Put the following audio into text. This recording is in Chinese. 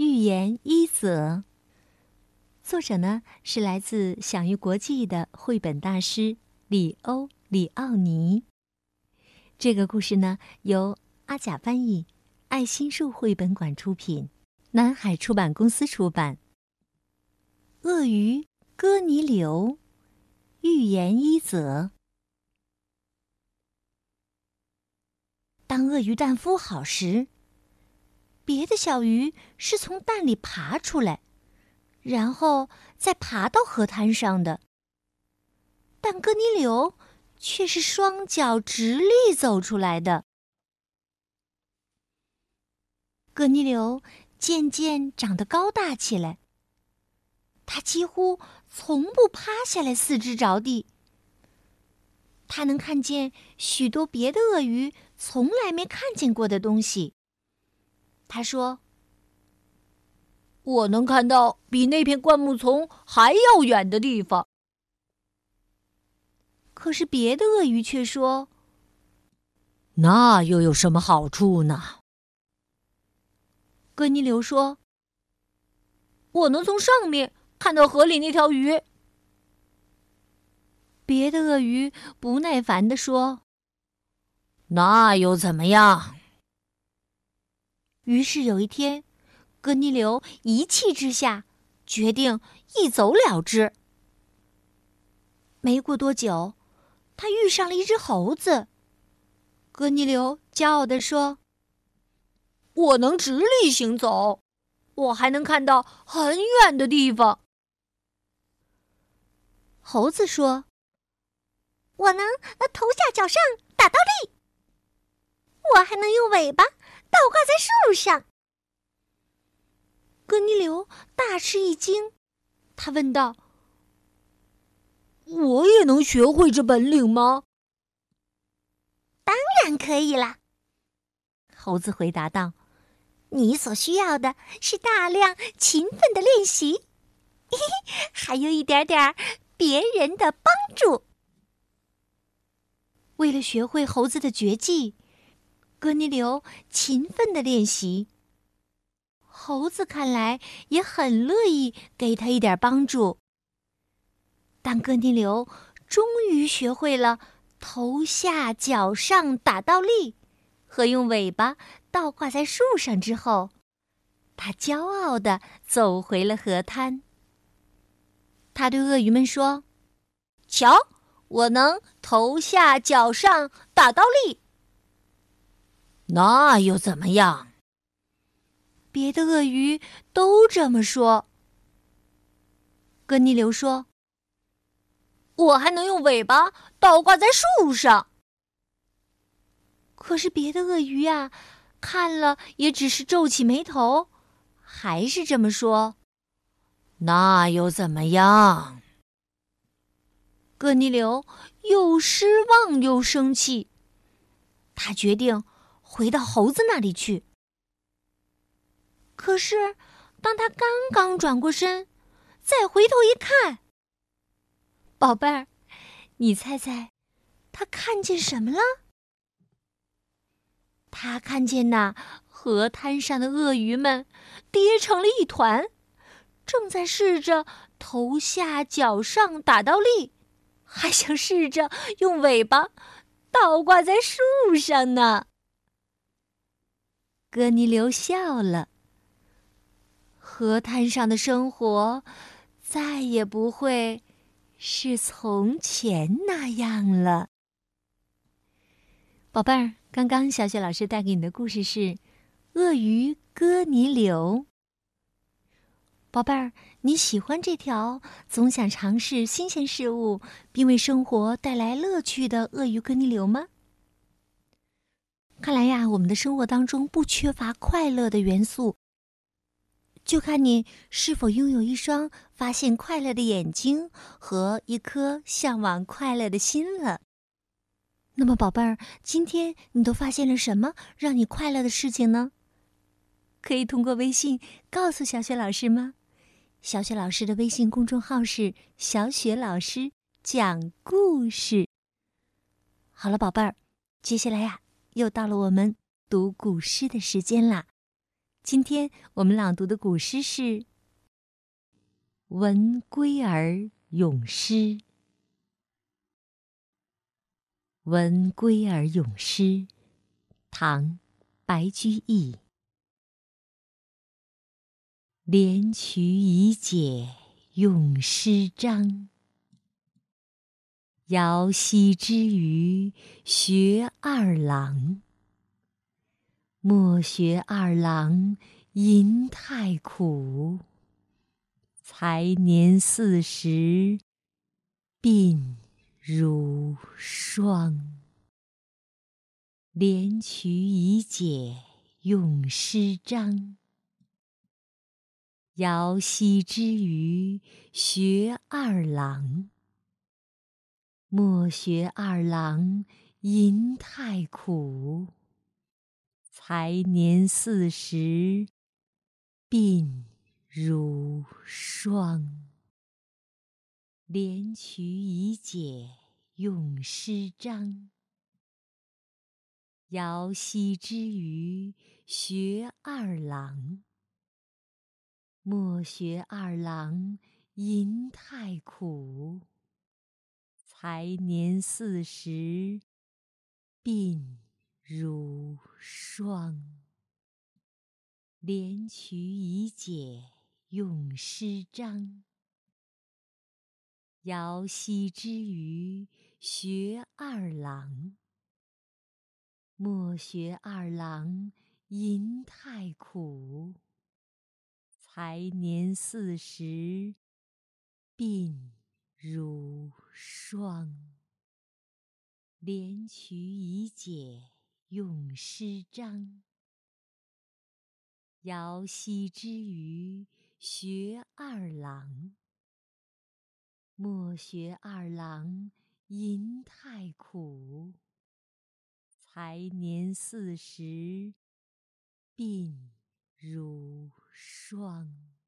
寓言一则。作者呢是来自享誉国际的绘本大师里欧·里奥尼。这个故事呢由阿甲翻译，爱心树绘本馆出品，南海出版公司出版。《鳄鱼哥尼流》，寓言一则。当鳄鱼蛋孵好时，别的小鱼是从蛋里爬出来，然后再爬到河滩上的。但哥尼流却是双脚直立走出来的。哥尼流渐渐长得高大起来，他几乎从不趴下来四肢着地。他能看见许多别的鳄鱼从来没看见过的东西。他说：“我能看到比那片灌木丛还要远的地方。”可是别的鳄鱼却说：“那又有什么好处呢？”哥尼流说：“我能从上面看到河里那条鱼。”别的鳄鱼不耐烦地说：“那又怎么样？”于是有一天，哥尼流一气之下决定一走了之。没过多久，他遇上了一只猴子。哥尼流骄傲地说：“我能直立行走，我还能看到很远的地方。”猴子说。我能头下脚上打倒立，我还能用尾巴倒挂在树上。哥尼流大吃一惊，他问道：“我也能学会这本领吗？”“当然可以啦。”猴子回答道，“你所需要的是大量勤奋的练习，嘿嘿，还有一点点别人的帮助。”为了学会猴子的绝技，哥尼流勤奋的练习。猴子看来也很乐意给他一点帮助。当哥尼流终于学会了头下脚上打倒立和用尾巴倒挂在树上之后，他骄傲的走回了河滩。他对鳄鱼们说：“瞧。”我能头下脚上打倒立，那又怎么样？别的鳄鱼都这么说。哥尼流说：“我还能用尾巴倒挂在树上。”可是别的鳄鱼呀，看了也只是皱起眉头，还是这么说：“那又怎么样？”哥尼流又失望又生气，他决定回到猴子那里去。可是，当他刚刚转过身，再回头一看，宝贝儿，你猜猜，他看见什么了？他看见那河滩上的鳄鱼们跌成了一团，正在试着头下脚上打倒立。还想试着用尾巴倒挂在树上呢。哥尼流笑了。河滩上的生活再也不会是从前那样了。宝贝儿，刚刚小雪老师带给你的故事是《鳄鱼哥尼流》。宝贝儿，你喜欢这条总想尝试新鲜事物，并为生活带来乐趣的鳄鱼哥尼流吗？看来呀，我们的生活当中不缺乏快乐的元素，就看你是否拥有一双发现快乐的眼睛和一颗向往快乐的心了。那么，宝贝儿，今天你都发现了什么让你快乐的事情呢？可以通过微信告诉小雪老师吗？小雪老师的微信公众号是“小雪老师讲故事”。好了，宝贝儿，接下来呀，又到了我们读古诗的时间啦。今天我们朗读的古诗是《闻归儿咏诗》。《闻归儿咏诗》，唐·白居易。连曲已解咏诗章，遥溪之余学二郎。莫学二郎吟太苦，才年四十鬓如霜。连曲已解咏诗章，遥溪之余学二郎。莫学二郎吟太苦。才年四十鬓如霜。连曲已解咏诗章，遥夕之余学二郎。莫学二郎吟太苦。才年四十鬓如霜。连曲已解咏诗章，遥夕之余学二郎。莫学二郎吟太苦。才年四十鬓如霜。连曲已解咏诗章，遥夕之余学二郎。莫学二郎吟太苦。才年四十鬓如霜。